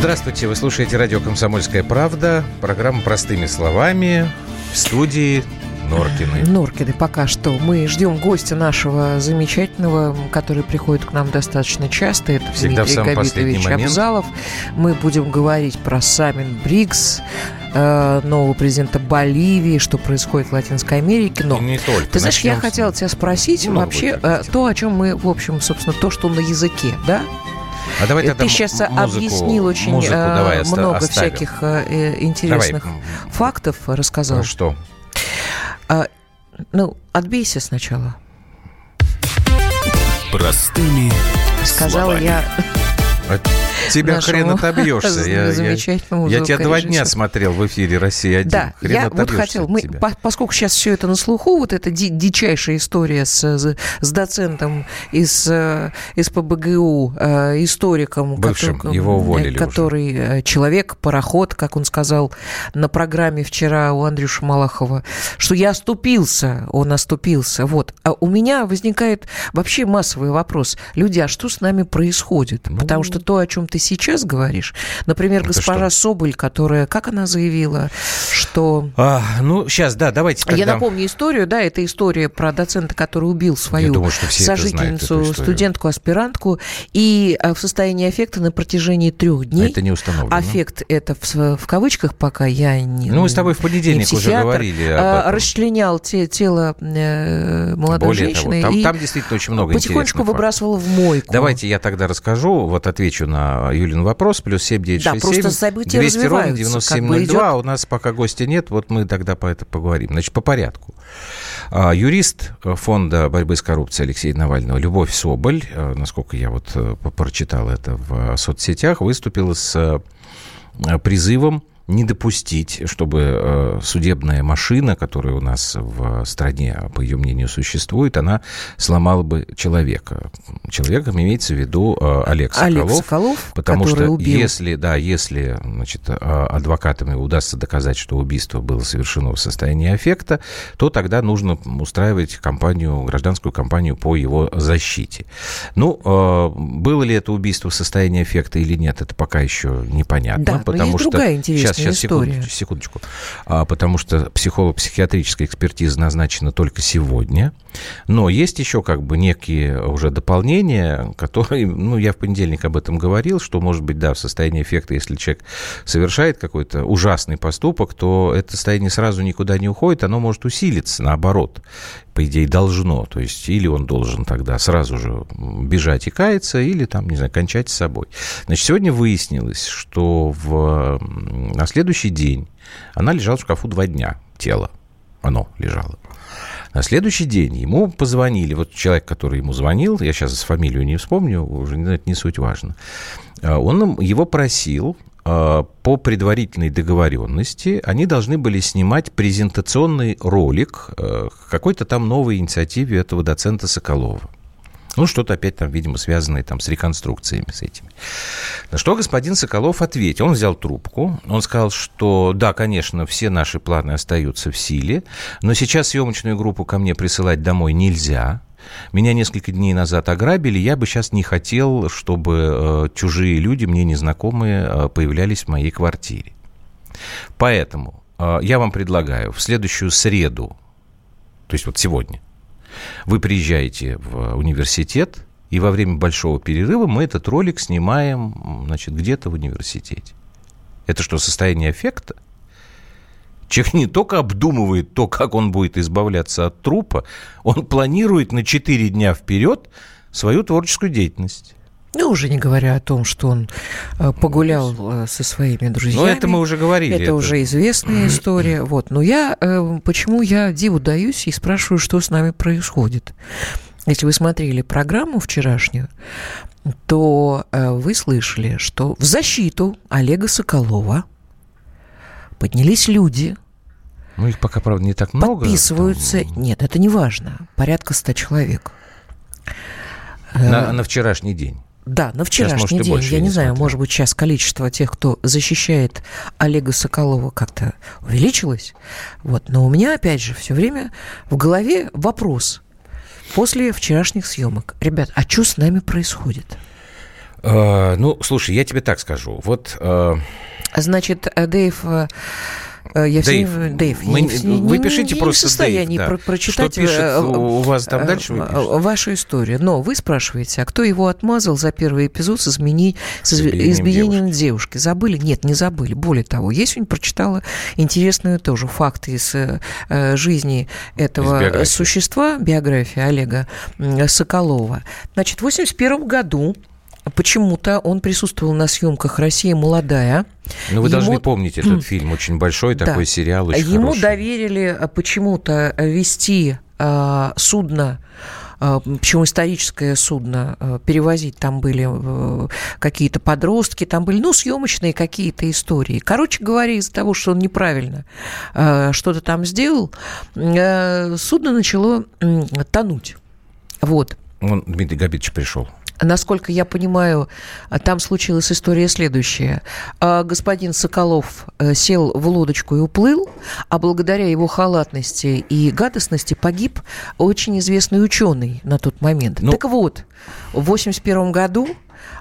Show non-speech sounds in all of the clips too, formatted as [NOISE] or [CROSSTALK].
Здравствуйте, вы слушаете радио «Комсомольская правда». Программа «Простыми словами» в студии Норкины. Норкины пока что. Мы ждем гостя нашего замечательного, который приходит к нам достаточно часто. Это Всегда Дмитрий Габитович Абзалов. Мы будем говорить про саммит БРИКС, э, нового президента Боливии, что происходит в Латинской Америке. Но не только. ты знаешь, я Начнем хотела тебя спросить вообще э, то, о чем мы, в общем, собственно, то, что на языке, да? А давай Э, тогда Ты сейчас музыку- объяснил очень музыку э, давай много оставим. всяких э, интересных Давай. фактов рассказал. Ну Что? Ну, отбейся сначала. Простыми Сказала словами. я тебя хрен отобьешься. [LAUGHS] Я, я- замечательному я тебя два дня смотрел в эфире «Россия-1». Да, Хрен я вот хотел, мы, по- поскольку сейчас все это на слуху, вот эта ди- дичайшая история с, с- доцентом из, э, из ПБГУ, э, историком, Бывшим, который, его уволили уже. который э, человек, пароход, как он сказал на программе вчера у Андрюша Малахова, что я оступился, он оступился. Вот. А у меня возникает вообще массовый вопрос. Люди, а что с нами происходит? Ну, Потому что то, о чем ты сейчас говоришь, например, Это госпожа Соболь, которая, как она заявила, что... А, ну, сейчас, да, давайте тогда... Я напомню историю, да, это история про доцента, который убил свою думаю, что сожительницу, студентку, аспирантку, и а, в состоянии аффекта на протяжении трех дней. Это не установлено. Аффект это в, в кавычках, пока я не Ну, мы с тобой в не понедельник уже говорили об а, этом. расчленял те, тело э, молодой Более того, женщины там, и там действительно очень много потихонечку выбрасывал в мойку. Давайте я тогда расскажу, вот отвечу на Юлин вопрос, плюс 7967 Да, просто события 200 ровно развиваются, как бы 9702, идет. у нас пока гостя нет, вот мы тогда по это поговорим. Значит, по порядку. А, Юрист фонда борьбы с коррупцией Алексея Навального Любовь Соболь, э, насколько я вот э, прочитал это в э, соцсетях, выступила с э, призывом не допустить, чтобы э, судебная машина, которая у нас в стране, по ее мнению, существует, она сломала бы человека. Человеком имеется в виду э, Олег Соколов. Олег Соколов, Потому что убил если, да, если значит, а, адвокатам удастся доказать, что убийство было совершено в состоянии аффекта, то тогда нужно устраивать кампанию, гражданскую кампанию по его защите. Ну, э, было ли это убийство в состоянии аффекта или нет, это пока еще непонятно. Да, но потому есть что... другая интересная сейчас, сейчас, история. секундочку, секундочку. А, потому что психолого-психиатрическая экспертиза назначена только сегодня. Но есть еще как бы некие уже дополнения, которые, ну, я в понедельник об этом говорил, что, может быть, да, в состоянии эффекта, если человек совершает какой-то ужасный поступок, то это состояние сразу никуда не уходит, оно может усилиться, наоборот, по идее, должно. То есть, или он должен тогда сразу же бежать и каяться, или там, не знаю, кончать с собой. Значит, сегодня выяснилось, что в, на следующий день она лежала в шкафу два дня, тело, оно лежало. На следующий день ему позвонили, вот человек, который ему звонил, я сейчас фамилию не вспомню, уже это не суть важно, А, он его просил по предварительной договоренности, они должны были снимать презентационный ролик э, какой-то там новой инициативе этого доцента Соколова. Ну, что-то опять там, видимо, связанное там с реконструкциями с этими. На что господин Соколов ответил. Он взял трубку, он сказал, что да, конечно, все наши планы остаются в силе, но сейчас съемочную группу ко мне присылать домой нельзя. Меня несколько дней назад ограбили, я бы сейчас не хотел, чтобы э, чужие люди, мне незнакомые, э, появлялись в моей квартире. Поэтому э, я вам предлагаю в следующую среду, то есть вот сегодня, вы приезжаете в университет, и во время большого перерыва мы этот ролик снимаем, значит, где-то в университете. Это что, состояние эффекта? Человек не только обдумывает то, как он будет избавляться от трупа, он планирует на 4 дня вперед свою творческую деятельность. Ну, уже не говоря о том, что он э, погулял э, со своими друзьями. Ну, это мы уже говорили. Это, уже известная история. Вот. Но я, э, почему я диву даюсь и спрашиваю, что с нами происходит. Если вы смотрели программу вчерашнюю, то вы слышали, что в защиту Олега Соколова поднялись люди, Ну, их пока, правда, не так много. подписываются... Там, Нет, это не важно. Порядка ста человек. на, на вчерашний день. Да, на Сейчас, вчерашний может, и день. больше, я я не не знаю, смотрел. может быть, сейчас количество тех, кто защищает Олега Соколова, как-то увеличилось. Вот. Но у меня, опять же, все время в голове вопрос после вчерашних съемок. Ребят, а что с нами происходит? Э, ну, слушай, я тебе так скажу. Вот... Э... Значит, э, Дэйв... Э, Э, я Дэйв, все, Дэйв мы, не, вы не, пишите не, просто в состоянии Дэйв, да. про прочитать Что пишет у вас там дальше вы вашу историю. Но вы спрашиваете, а кто его отмазал за первый эпизод с, измени... с избиением, избиением девушки. девушки? Забыли? Нет, не забыли. Более того, я сегодня прочитала интересную тоже факты из э, жизни этого биографии. существа, биография Олега Соколова. Значит, в 81 году почему-то он присутствовал на съемках «Россия молодая». Ну, вы Ему... должны помнить этот фильм, очень большой такой да. сериал, очень Ему хороший. доверили а, почему-то вести э, судно почему историческое судно, перевозить там были какие-то подростки, там были, ну, съемочные какие-то истории. Короче говоря, из-за того, что он неправильно что-то там сделал, судно начало тонуть. Вот. Он, Дмитрий Габитович пришел. Насколько я понимаю, там случилась история следующая. А, господин Соколов э, сел в лодочку и уплыл, а благодаря его халатности и гадостности погиб очень известный ученый на тот момент. Ну... Так вот, в 1981 году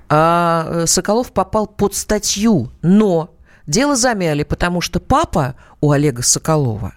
а, Соколов попал под статью, но дело замяли, потому что папа у Олега Соколова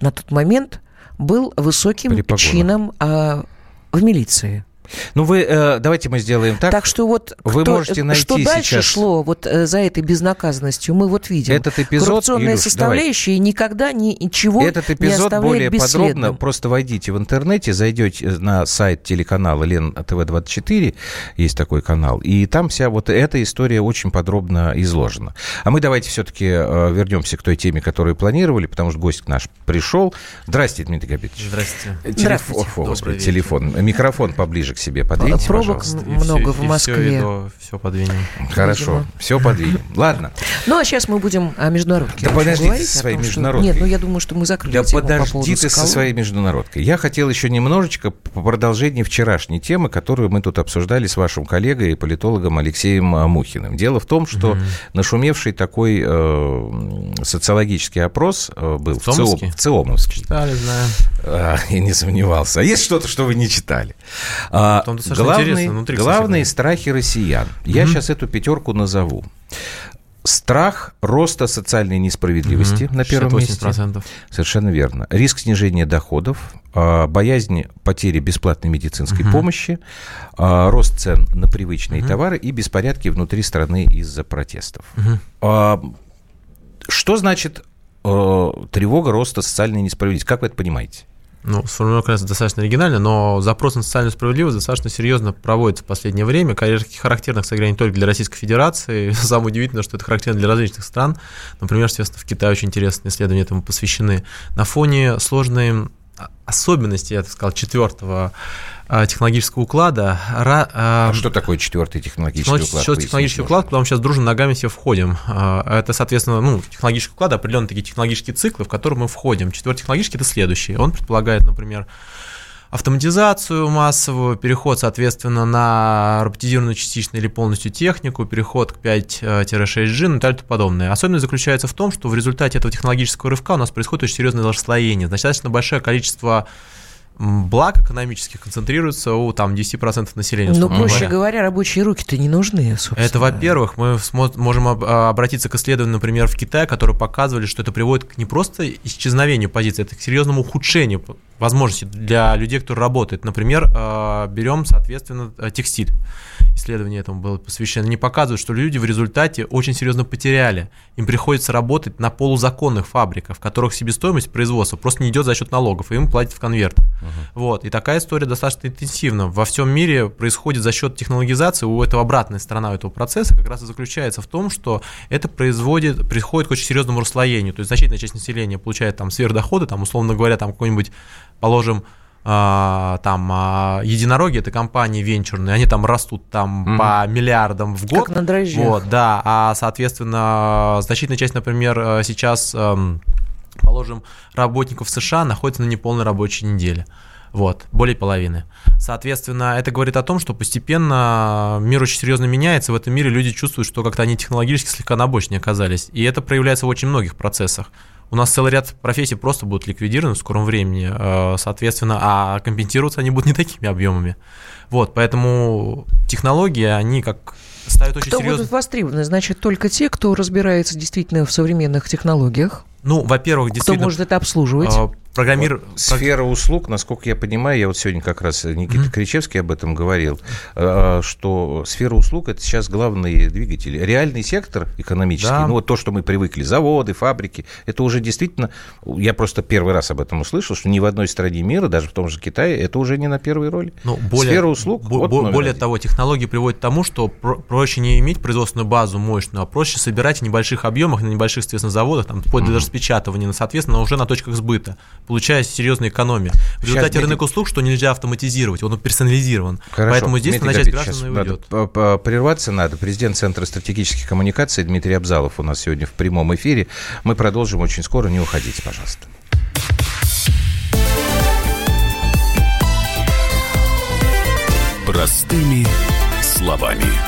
на тот момент был высоким чином а, в милиции. Ну, вы, э, давайте мы сделаем так. Так что вот вы кто, можете найти что дальше сейчас... шло вот э, за этой безнаказанностью, мы вот видим. Этот эпизод, Коррупционная Илюш, составляющая давай. никогда ничего Этот эпизод не более бесследным. подробно, просто войдите в интернете, зайдете на сайт телеканала Лен ТВ-24, есть такой канал, и там вся вот эта история очень подробно изложена. А мы давайте все-таки э, вернемся к той теме, которую планировали, потому что гость наш пришел. Здрасте, Дмитрий Габитович. Здрасте. Телефон, Здравствуйте. О, господи, телефон. Микрофон поближе к себе подвиньте, Пробок пожалуйста. много все, в Москве. Все, все подвинем. Хорошо, Видимо. все подвинем. [LAUGHS] Ладно. Ну, а сейчас мы будем о международке Да подожди со своей том, международкой. Нет, ну я думаю, что мы закрыли Да тему подожди по ты со своей международкой. Я хотел еще немножечко по продолжению вчерашней темы, которую мы тут обсуждали с вашим коллегой и политологом Алексеем Мухиным. Дело в том, что угу. нашумевший такой э, социологический опрос э, был в, в Циомовске. Читали, знаю. А, я не сомневался. А есть что-то, что вы не читали? А, главный, главные страхи россиян. Mm-hmm. Я сейчас эту пятерку назову. Страх роста социальной несправедливости mm-hmm. на первом 68%. месте. Совершенно верно. Риск снижения доходов, а, боязнь потери бесплатной медицинской mm-hmm. помощи, а, рост цен на привычные mm-hmm. товары и беспорядки внутри страны из-за протестов. Mm-hmm. Что значит э, тревога роста социальной несправедливости? Как вы это понимаете? Ну, сформулировка достаточно оригинально, но запрос на социальную справедливость достаточно серьезно проводится в последнее время. Характерно, кстати говоря, не только для Российской Федерации. [LAUGHS] Самое удивительное, что это характерно для различных стран. Например, естественно, в Китае очень интересные исследования этому посвящены. На фоне сложной особенности, я так сказал, четвертого а, технологического уклада. А, а что такое четвертый технологический уклад? Четвертый технологический уклад, куда мы сейчас дружно ногами все входим. А, это, соответственно, ну, технологический уклад, определенные такие технологические циклы, в которые мы входим. Четвертый технологический – это следующий. Он предполагает, например, автоматизацию массовую, переход, соответственно, на роботизированную частичную или полностью технику, переход к 5-6G, ну и так подобное. Особенность заключается в том, что в результате этого технологического рывка у нас происходит очень серьезное расслоение, достаточно большое количество благ экономических концентрируется у там 10% населения. Ну, проще говоря. говоря, рабочие руки-то не нужны, собственно. Это, во-первых, мы можем а, обратиться к исследованию, например, в Китае, которые показывали, что это приводит к не просто исчезновению позиции, это к серьезному ухудшению возможностей для людей, кто работает. Например, а, берем, соответственно, текстиль исследование этому было посвящено, они показывают, что люди в результате очень серьезно потеряли. Им приходится работать на полузаконных фабриках, в которых себестоимость производства просто не идет за счет налогов, и им платят в конвертах. Uh-huh. Вот. И такая история достаточно интенсивна. Во всем мире происходит за счет технологизации, у этого обратная сторона этого процесса как раз и заключается в том, что это производит, приходит к очень серьезному расслоению. То есть значительная часть населения получает там сверхдоходы, там, условно говоря, там какой-нибудь, положим, а, там а, единороги, это компании венчурные, они там растут там mm-hmm. по миллиардам в год. Как на дрожжах. Вот, да, а, соответственно, значительная часть, например, э, сейчас, эм, положим, работников США находится на неполной рабочей неделе. Вот, более половины. Соответственно, это говорит о том, что постепенно мир очень серьезно меняется. В этом мире люди чувствуют, что как-то они технологически слегка на обочине оказались. И это проявляется в очень многих процессах у нас целый ряд профессий просто будут ликвидированы в скором времени, э, соответственно, а компенсироваться они будут не такими объемами. Вот, поэтому технологии, они как ставят очень кто серьезно. будут востребованы? Значит, только те, кто разбирается действительно в современных технологиях. Ну, во-первых, Кто действительно... может это обслуживать? Э, Программир... Вот сфера услуг, насколько я понимаю, я вот сегодня как раз Никита Мгм. Кричевский об этом говорил, э, что сфера услуг это сейчас главные двигатели. Реальный сектор экономический, Да. ну вот то, что мы привыкли, заводы, фабрики, это уже действительно, я просто первый раз об этом услышал, что ни в одной стране мира, даже в том же Китае, это уже не на первой роли. Ну, более, Сфера услуг, бо- вот более один. того, технологии приводят к тому, что про- проще не иметь производственную базу мощную, а проще собирать в небольших объемах, на небольших, соответственно, заводах, там, вплоть до даже распечатывания, но, соответственно, уже на точках сбыта, получая серьезную экономию. В Сейчас, результате Дмитрий- рынок услуг, что нельзя автоматизировать, он персонализирован. Хорошо. Поэтому здесь Дмитрий на часть граждан сейчас и надо уйдет. по- Прерваться надо. Президент Центра стратегических коммуникаций Дмитрий Абзалов у нас сегодня в прямом эфире. Мы продолжим очень скоро. Не уходите, пожалуйста. Простыми словами.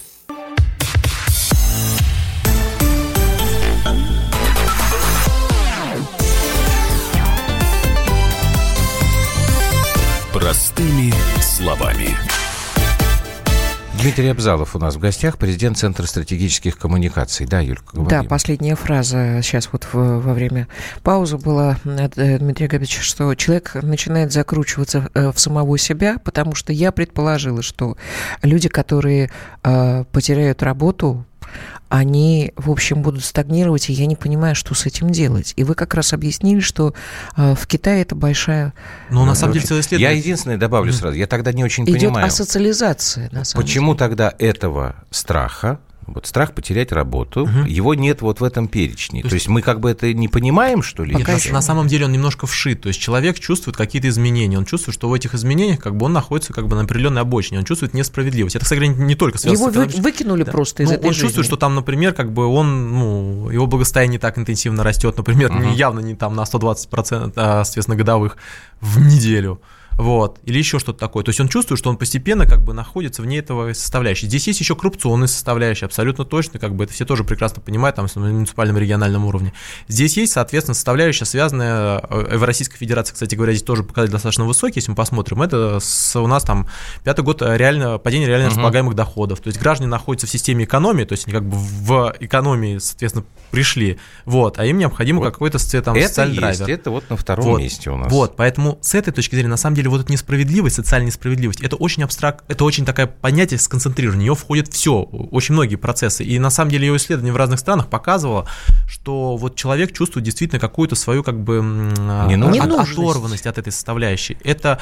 Простыми словами. Дмитрий Абзалов у нас в гостях, президент Центра стратегических коммуникаций. Да, Юлька, Да, говорим. последняя фраза сейчас вот в- во время паузы была э, Дмитрия Габича, что человек начинает закручиваться э, в самого себя, потому что я предположила, что люди, которые э, потеряют работу, они, в общем, будут стагнировать, и я не понимаю, что с этим делать. И вы как раз объяснили, что э, в Китае это большая... Но на Ну, самом деле целое Я исследование. единственное добавлю сразу. Я тогда не очень Идет понимаю. асоциализация, на самом Почему тогда этого страха, вот страх потерять работу, Мгм. его нет вот в этом перечне? То То есть мы как бы это не понимаем, что ли? Нет, Пока на, самом деле он немножко вшит. То есть человек чувствует какие-то изменения. Он чувствует, что в этих изменениях как бы он находится как бы на определенной обочине. Он чувствует несправедливость. Это, кстати, не только связано Его с экономическим- выкинули Да. просто из Ну, этой он жизни. чувствует, что там, например, как бы он, ну, его благосостояние не так интенсивно растет, например, не, явно не там на 120%, а, соответственно, годовых в неделю. Вот, или еще что-то такое. То есть он чувствует, что он постепенно как бы находится вне этого составляющей. Здесь есть еще коррупционные составляющие, абсолютно точно, как бы это все тоже прекрасно понимают, там, на муниципальном региональном уровне. Здесь есть, соответственно, составляющая, связанная, э, в Российской Федерации, кстати говоря, здесь тоже показатель достаточно высокий, если мы посмотрим, это с- у нас там пятый год э, реально, падение реально Мгм. располагаемых доходов. То есть граждане находятся в системе экономии, то есть они как бы в экономии, соответственно, пришли, вот, а им необходимо Вот какой-то там, это социальный есть, драйвер. это вот на втором Вот. месте у нас. Вот, поэтому с этой точки зрения, на самом деле, вот эта несправедливость, социальная несправедливость, это очень абстракт, это очень такое понятие сконцентрировано, в нее входит все, очень многие процессы. И на самом деле ее исследование в разных странах показывало, что вот человек чувствует действительно какую-то свою как бы а, от- Ненужность. оторванность от этой составляющей. Это,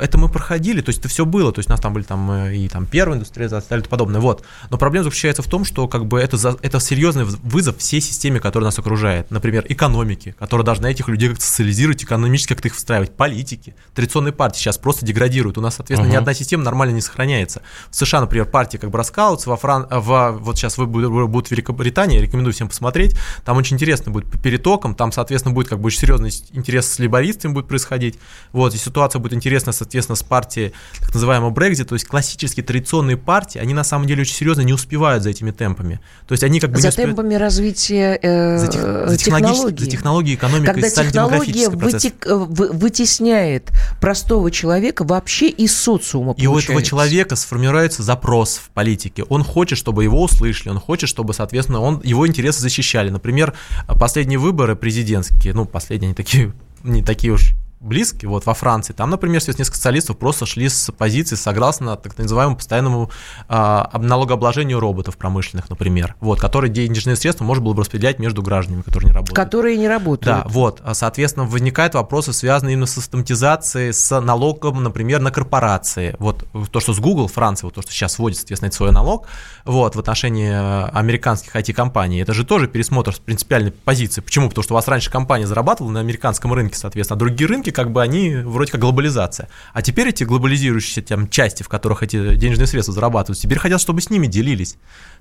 это мы проходили, то есть это все было, то есть у нас там были там э, и там первая индустриализация и тому подобное. Вот. Но проблема заключается в том, что как бы это, за- это серьезный вызов всей системе, которая нас окружает. Например, экономики, которая должна этих людей как-то социализировать, экономически как-то их встраивать. Политики, традиционные партии сейчас просто деградируют. У нас, соответственно, ни Мгм. одна система нормально не сохраняется. В США, например, партии как бы раскалываются, во Фран... во... вот сейчас вы будут в Великобритании, рекомендую всем посмотреть. Там очень интересно будет по перетокам, там, соответственно, будет как бы очень серьезный интерес с либористами будет происходить. Вот, и ситуация будет интересна, соответственно, с партией так называемого Брекзит, то есть классические традиционные партии, они на самом деле очень серьезно не успевают за этими темпами. То есть они как бы не За успевают- темпами развития э, за, тех- за технологий. за технологии, экономика Когда технология вытек- э, вы- вытесняет простого человека вообще из социума. И у этого получается. человека сформируется запрос в политике. Он хочет, чтобы его услышали, он хочет, чтобы, соответственно, он, его интересы защищали. Например, последние выборы президентские, ну, последние, они такие, [LAUGHS] не такие уж близкий, вот во Франции, там, например, несколько социалистов просто шли с позиции согласно так называемому постоянному а, налогообложению роботов промышленных, например, вот, которые денежные средства можно было бы распределять между гражданами, которые не работают. Которые не работают. Да, вот, а, соответственно, возникают вопросы, связанные именно с автоматизацией, с налогом, например, на корпорации. Вот то, что с Google, Франция, вот то, что сейчас вводит, соответственно, свой налог, вот, в отношении э, американских IT-компаний, это же тоже пересмотр с принципиальной позиции. Почему? Потому что у вас раньше компания зарабатывала на американском рынке, соответственно, а другие рынки, как бы, они вроде как глобализация. А теперь эти глобализирующиеся там, части, в которых эти денежные средства зарабатывают, теперь хотят, чтобы с ними делились.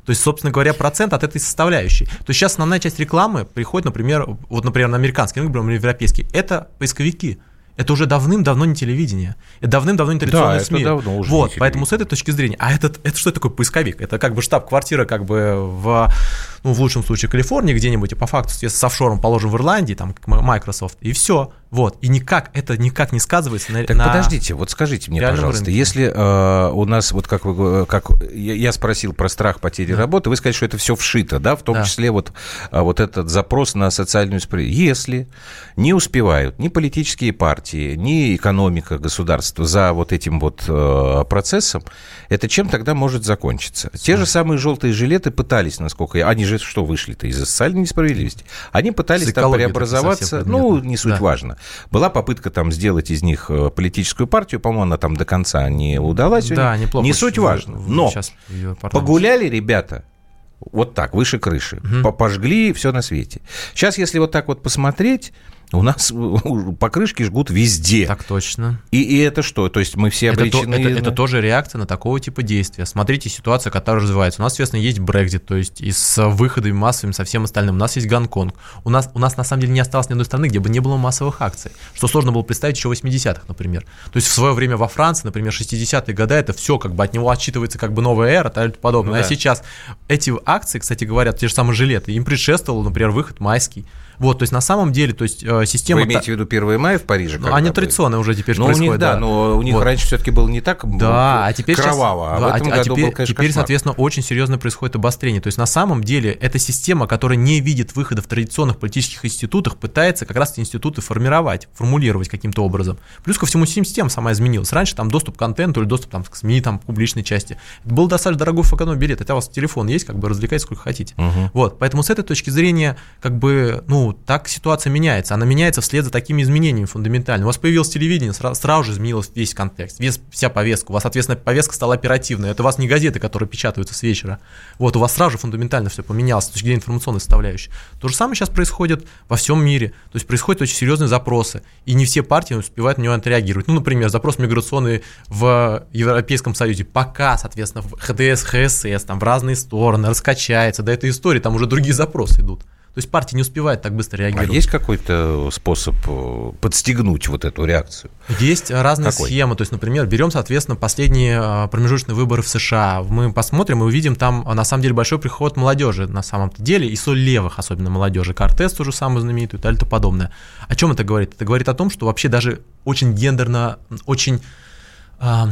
То есть, собственно говоря, процент от этой составляющей. То есть сейчас основная часть рекламы приходит, например, вот, например, на американский рынок, например, европейский, это поисковики. Это уже давным-давно не телевидение. Это давным-давно не традиционные да, СМИ. Это давно уже вот, поэтому с этой точки зрения. А этот, это что такое поисковик? Это как бы штаб-квартира как бы в, ну, в лучшем случае Калифорнии где-нибудь, и по факту с офшором положим в Ирландии, там, Microsoft, и все. Вот, и никак, это никак не сказывается на Так на подождите, вот скажите мне, пожалуйста, рынке. если э, у нас, вот как вы, как я, я спросил про страх потери работы, вы сказали, что это все вшито, да, в том Да. числе вот, а, вот этот запрос на социальную справедливость. Если не успевают ни политические партии, ни экономика государства за вот этим вот э, процессом, это чем тогда может закончиться? Те же самые желтые жилеты пытались, насколько я... Они же что вышли-то из-за социальной несправедливости? Они пытались там преобразоваться, ну, не суть Да. важно. Была попытка там сделать из них э, политическую партию, по-моему, она там до конца не удалась. Да, неплохо. Не суть важно. Но погуляли ребята вот так, выше крыши, по- пожгли все на свете. Сейчас, если вот так вот посмотреть, у нас покрышки жгут везде. Так точно. И, и это что? То есть мы все Это, обречены... это, на- это тоже реакция на такого типа действия. Смотрите ситуация, которая развивается. У нас, соответственно, есть Брекзит, то есть и с выходами массовыми, со всем остальным. У нас есть Гонконг. У нас, у нас на самом деле не осталось ни одной страны, где бы не было массовых акций. Что сложно было представить еще в 80-х, например. То есть в свое время во Франции, например, 60-е годы, это все как бы от него отчитывается как бы новая эра и тому подобное. Ну а да. сейчас эти акции, кстати говоря, те же самые жилеты, им предшествовал, например, выход майский. Вот, то есть на самом деле, то есть э, система... Вы та- имеете в виду 1 мая в Париже? Ну, они традиционные уже теперь Ну, у происходят. них, да, но у них Вот. раньше все-таки было не так Да, а теперь сейчас- кроваво, а да, в этом а году теперь, был, конечно, теперь, кошмар. соответственно, очень серьезно происходит обострение. То есть на самом деле эта система, которая не видит выхода в традиционных политических институтах, пытается как раз эти институты формировать, формулировать каким-то образом. Плюс ко всему система сама изменилась. Раньше там доступ к контенту или доступ там, к СМИ, там, к публичной части. Это был достаточно дорогой эконом билет. Это у вас телефон есть, как бы развлекайтесь сколько хотите. Мгм. Вот, поэтому с этой точки зрения, как бы, ну, так ситуация меняется. Она меняется вслед за такими изменениями фундаментальными. У вас появилось телевидение, сра- сразу же изменилось весь контекст, весь, вся повестка. У вас, соответственно, повестка стала оперативной. Это у вас не газеты, которые печатаются с вечера. Вот, у вас сразу же фундаментально все поменялось с точки зрения информационной составляющей. То же самое сейчас происходит во всем мире. То есть происходят очень серьезные запросы, и не все партии успевают на него отреагировать. Ну, например, запрос миграционный в Европейском Союзе. Пока, соответственно, в ХДС, ХСС, там в разные стороны, раскачается, до этой истории, там уже другие запросы идут. То есть партии не успевают так быстро А реагировать. есть какой-то способ э, подстегнуть вот эту реакцию? Есть разные Какой? схемы. То есть, например, берем, соответственно, последние а, промежуточные выборы в США. Мы посмотрим и увидим там, а, на самом деле, большой приход молодежи на самом-то деле, и соль левых, особенно молодежи. Кортес тоже самый знаменитый и так далее и тому подобное. О чем это говорит? Это говорит о том, что вообще даже очень гендерно, очень а,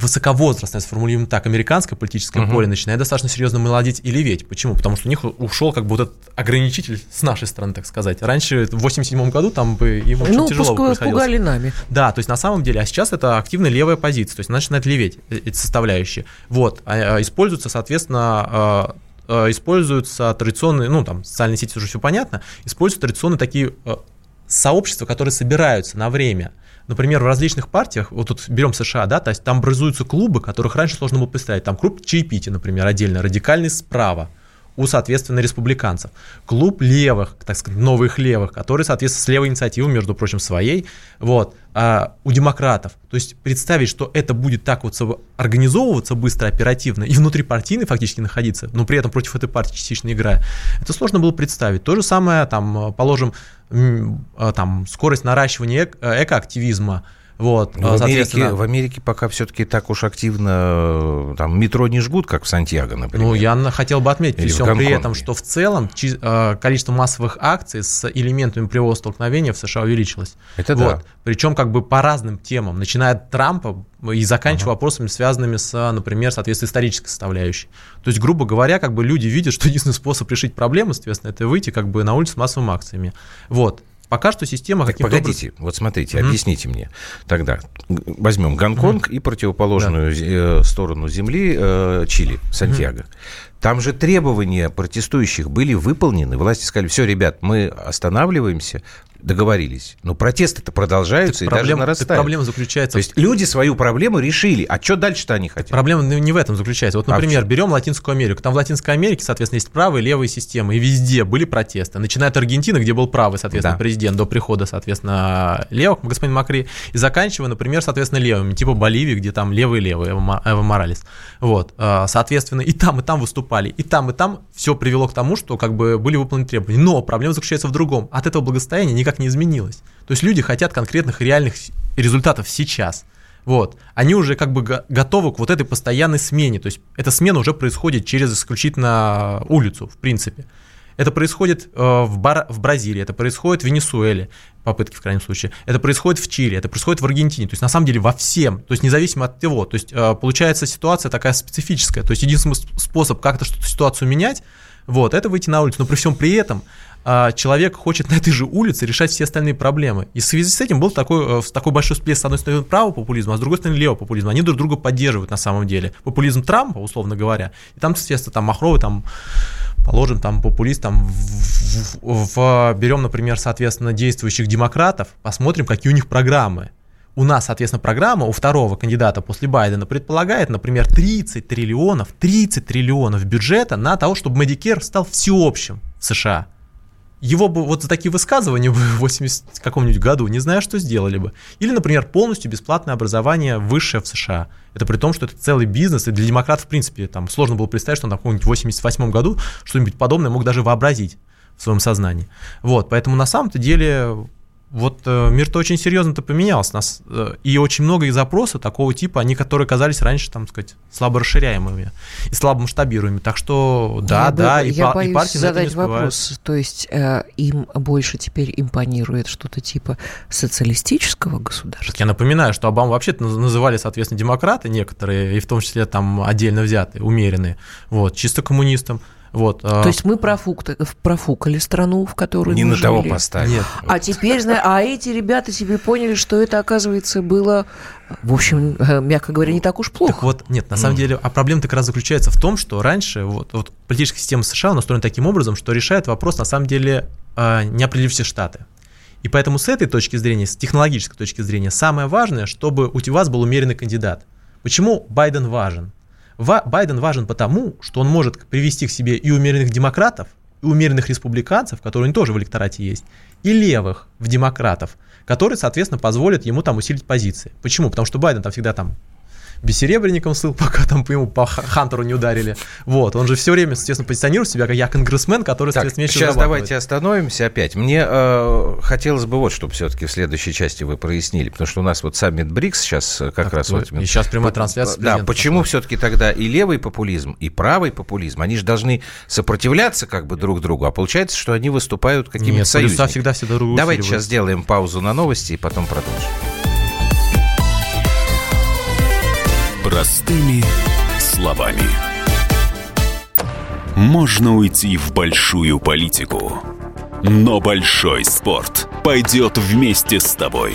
высоковозрастное, сформулируем так, американское политическое Мгм. поле начинает достаточно серьезно молодеть и леветь. Почему? Потому что у них ушел как бы вот этот ограничитель с нашей стороны, так сказать. Раньше, в 87 году, там бы им очень Ну, тяжело приходилось. пугали нами. Да, то есть на самом деле, а сейчас это активная левая позиция, то есть она начинает леветь, э, эти составляющие. Вот, а, а, используются, соответственно, а, используются традиционные, ну, там, социальные сети уже все понятно, используются традиционные такие а, сообщества, которые собираются на время. Например, в различных партиях, вот тут берем США, да, то есть там образуются клубы, которых раньше сложно было представить. Там клуб чаепития, например, отдельно, радикальный справа, у, соответственно, республиканцев. Клуб левых, так сказать, новых левых, который, соответственно, с левой инициативой, между прочим, своей, вот, а у демократов. То есть представить, что это будет так вот организовываться быстро, оперативно и внутрипартийно фактически находиться, но при этом против этой партии частично играя, это сложно было представить. То же самое, там, положим, а, там, скорость наращивания эк- э, экоактивизма, вот, Ну, в, соответственно... Америке, в Америке пока все-таки так уж активно э, там метро не жгут, как в Сантьяго, например. Ну, я хотел бы отметить, Или всем при этом, что в целом э, количество массовых акций с элементами прямого столкновения в США увеличилось. Это вот. да. Причем как бы по разным темам, начиная от Трампа и заканчивая вопросами, связанными с, например, соответственно, исторической составляющей. То есть, грубо говоря, как бы люди видят, что единственный способ решить проблему, соответственно, это выйти как бы на улицу с массовыми акциями. Вот. Пока что система Так погодите, вот смотрите, Мгм. объясните мне. Тогда возьмем Гонконг и противоположную э, сторону земли э, Чили, Сантьяго. Там же требования протестующих были выполнены. Власти сказали, все, ребят, мы останавливаемся, договорились. Но протесты-то продолжаются и даже проблема, так нарастают. проблема заключается То есть люди свою проблему решили. А что дальше-то они хотят? Проблема не в этом заключается. Вот, А например, чем? берем Латинскую Америку. Там в Латинской Америке, соответственно, есть правые и левые системы. И везде были протесты. Начиная от Аргентины, где был правый, соответственно, Да. президент до прихода, соответственно, левых, господин Макри. И заканчивая, например, соответственно, левыми, типа Боливии, где там левые-левые, Эво Моралес. Вот. а, Соответственно, и там, и там выступали. И там, и там все привело к тому, что как бы были выполнены требования. Но проблема заключается в другом. От этого благосостояния никак не изменилось. То есть люди хотят конкретных реальных результатов сейчас. Вот. Они уже как бы го- готовы к вот этой постоянной смене. То есть эта смена уже происходит через исключительно улицу, в принципе. Это происходит э, в, Бар- в Бразилии, это происходит в Венесуэле, попытки в крайнем случае, это происходит в Чили, это происходит в Аргентине, то есть на самом деле во всем, то есть независимо от того, то есть э, получается ситуация такая специфическая, то есть единственный способ как-то что-то ситуацию менять, вот, это выйти на улицу, но при всем при этом а, человек хочет на этой же улице решать все остальные проблемы. И в связи с этим был такой, э, такой большой всплеск, с одной стороны, правого популизма, а с другой стороны, левого популизма. Они друг друга поддерживают на самом деле. Популизм Трампа, условно говоря, и там, естественно, там Махровый, там положим, там популист, там в, в- в- берем, например, соответственно, действующих демократов, посмотрим, какие у них программы. У нас, соответственно, программа у второго кандидата после Байдена предполагает, например, 30 триллионов, 30 триллионов бюджета на того, чтобы Medicare стал всеобщим в США. Его бы вот за такие высказывания бы в 80 каком-нибудь году не знаю, что сделали бы. Или, например, полностью бесплатное образование высшее в США. Это при том, что это целый бизнес, и для демократов, в принципе, там сложно было представить, что он там в каком-нибудь 88 году что-нибудь подобное мог даже вообразить в своем сознании. Вот, поэтому на самом-то деле вот э, мир-то очень серьезно-то поменялся. Нас, э, и очень много их запросов такого типа, они, которые казались раньше, там сказать, слабо расширяемыми и слабо масштабируемыми. Так что да, я да, бо- и, я и боюсь партии это не задать вопрос. То есть э, им больше теперь импонирует что-то типа социалистического государства? Я напоминаю, что Обаму вообще-то наз- называли, соответственно, демократы некоторые, и в том числе там отдельно взятые, умеренные, вот, чисто коммунистам. Вот, а, То есть мы профукта- профукали страну, в которой Не мы на того жили. поставили. Нет. А теперь, а эти ребята себе поняли, что это, оказывается, было, в общем, э, мягко говоря, не так уж плохо. Так вот, нет, на самом деле, а проблема как раз заключается в том, что раньше вот, вот политическая система США устроена таким образом, что решает вопрос, на самом деле, а, не определив все штаты. И поэтому с этой точки зрения, с технологической точки зрения, самое важное, чтобы у вас был умеренный кандидат. Почему Байден важен? Ва- Байден важен потому, что он может привести к себе и умеренных демократов, и умеренных республиканцев, которые тоже в электорате есть, и левых в демократов, которые, соответственно, позволят ему там усилить позиции. Почему? Потому что Байден там всегда там бессеребренником слыл, [LAUGHS] пока там по ему по Хантеру не ударили. Вот, он же все время, соответственно, позиционирует себя как я конгрессмен, который, Так, соответственно, сейчас давайте остановимся опять. Мне э, хотелось бы вот, чтобы все-таки в следующей части вы прояснили, потому что у нас вот саммит БРИКС сейчас э, как Так, раз вы- вот... и сейчас прямая трансляция Да, почему все-таки тогда и левый популизм, и правый популизм, они же должны сопротивляться как бы друг другу, а получается, что они выступают какими-то союзниками. всегда все друг Давайте сейчас сделаем паузу на новости и потом продолжим. Простыми словами. Можно уйти в большую политику, но большой спорт пойдет вместе с тобой.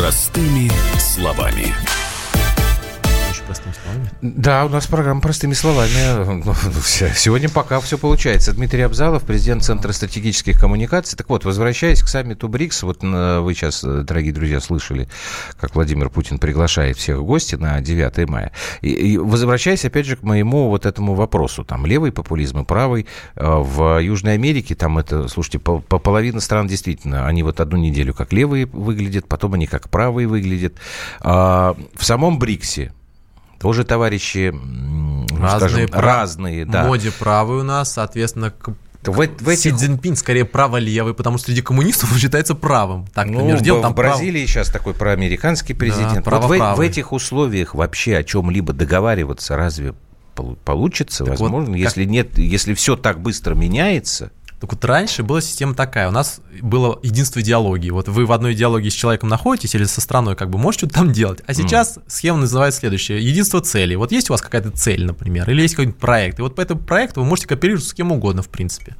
Простыми словами. Да, у нас программа простыми словами. Ну, вся- Сегодня пока все получается. Дмитрий Абзалов, президент Центра стратегических коммуникаций. Так вот, возвращаясь к саммиту БРИКС, вот вы сейчас, э, дорогие друзья, слышали, как Владимир Путин приглашает всех в гости на 9 мая. И, и возвращаясь, опять же, к моему вот этому вопросу. Там левый популизм и правый. Э, В Южной Америке там это, слушайте, по, по половина стран действительно, они вот одну неделю как левые выглядят, потом они как правые выглядят. А в самом БРИКСе тоже товарищи, ну, Разные скажем, прав- разные, да. Моде правый у нас, соответственно, к В, в этих... Си Цзиньпин скорее право-левый, потому что среди коммунистов [LAUGHS] он считается правым. Так, ну, между делом, там в Бразилии прав... сейчас такой проамериканский президент. Да, вот в, в этих условиях вообще о чем-либо договариваться разве получится? Так возможно, вот, если как... нет, если все так быстро меняется. Так вот раньше была система такая, у нас было единство идеологии. Вот вы в одной идеологии с человеком находитесь или со страной, как бы можете что-то там делать. А сейчас mm. схема называется следующее. Единство целей. Вот есть у вас какая-то цель, например, или есть какой-нибудь проект, и вот по этому проекту вы можете кооперироваться с кем угодно, в принципе.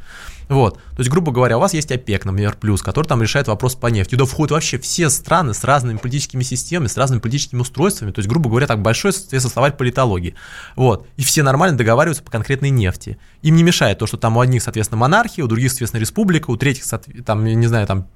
Вот. То есть, грубо говоря, у вас есть ОПЕК, например, плюс, который там решает вопрос по нефти. Туда входят вообще все страны с разными политическими системами, с разными политическими устройствами. То есть, грубо говоря, так большой, соответственно, словарь политологии. Вот. И все нормально договариваются по конкретной нефти. Им не мешает то, что там у одних, соответственно, монархия, у других, соответственно, республика, у третьих, там, не знаю, там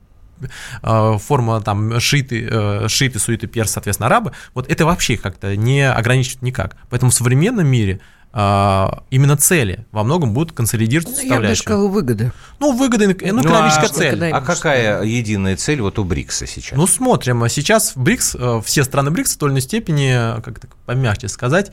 э, форма там шиты, э, шиты, суиты, перс, соответственно, арабы, вот это вообще как-то не ограничивает никак. Поэтому в современном мире именно цели во многом будут консолидировать ну, составляющие. Я бы сказал, выгоды. Ну, выгоды, ну, ну экономическая а, цель. А какая единая цель вот у БРИКСа сейчас? Ну, смотрим. Сейчас в БРИКС, э, все страны БРИКС в той или иной степени, как то помягче сказать,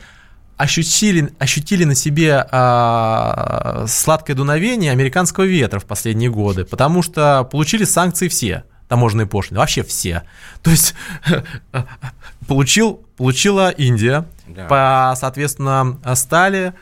ощутили, ощутили на себе а, сладкое дуновение американского ветра в последние годы, потому что получили санкции все таможенные пошлины, вообще все. То есть [LAUGHS] получил, получила Индия, да. по, соответственно, стали,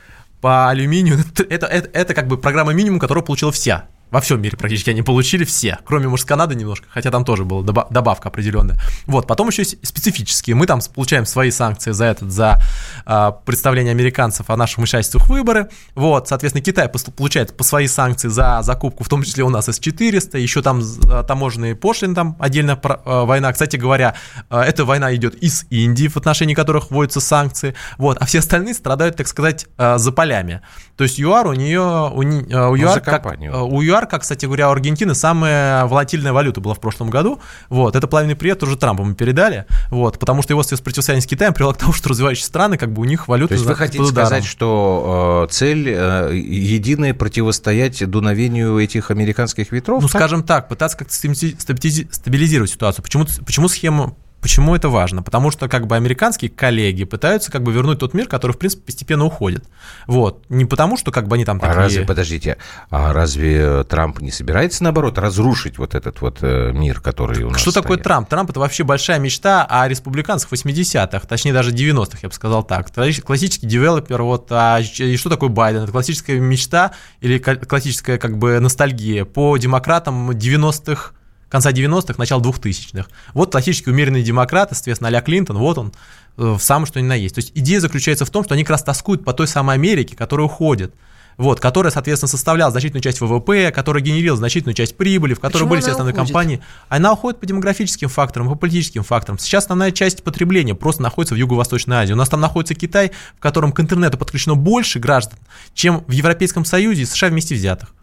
по алюминию. [LAUGHS] Это, это, это как бы программа минимум, которую получила вся во всем мире практически они получили все, кроме, может, Канады немножко, хотя там тоже была добавка определенная. Вот, потом еще есть специфические. Мы там получаем свои санкции за этот, за э, представление американцев о наших вмешательствах в выборы. Вот, соответственно, Китай получает по свои санкции за закупку, в том числе у нас С-400, еще там а, таможенные пошлины, там отдельно э, война. Кстати говоря, э, эта война идет из Индии, в отношении которых вводятся санкции. Вот, а все остальные страдают, так сказать, э, за полями. То есть ЮАР у нее, у, у ЮАР, как, у ЮАР, как, кстати говоря, у Аргентины самая волатильная валюта была в прошлом году. Вот, это плавный привет уже Трампу мы передали, вот, потому что его противостояние с Китаем привело к тому, что развивающие страны, как бы у них валюта То есть вы хотите сказать, что э, цель э, единая противостоять дуновению этих американских ветров? Ну, так? скажем так, пытаться как-то стабилизировать ситуацию. Почему, почему схема Почему это важно? Потому что как бы американские коллеги пытаются как бы вернуть тот мир, который, в принципе, постепенно уходит. Вот. Не потому, что как бы они там а такие... А разве, подождите, а разве Трамп не собирается, наоборот, разрушить вот этот вот э, мир, который у нас Что стоит? такое Трамп? Трамп – это вообще большая мечта о республиканцах 80-х, точнее даже 90-х, я бы сказал так. Классический девелопер, вот, а и что такое Байден? Это классическая мечта или классическая как бы ностальгия по демократам 90-х конца 90-х, начала 2000-х. Вот классический умеренный демократ, соответственно, а Клинтон, вот он, э, в самом что ни на есть. То есть идея заключается в том, что они как раз тоскуют по той самой Америке, которая уходит вот, которая, соответственно, составляла значительную часть ВВП, которая генерировала значительную часть прибыли, в которой Почему были все основные уходит? компании. Она уходит по демографическим факторам, по политическим факторам. Сейчас основная часть потребления просто находится в Юго-Восточной Азии. У нас там находится Китай, в котором к интернету подключено больше граждан, чем в Европейском Союзе и США вместе взятых.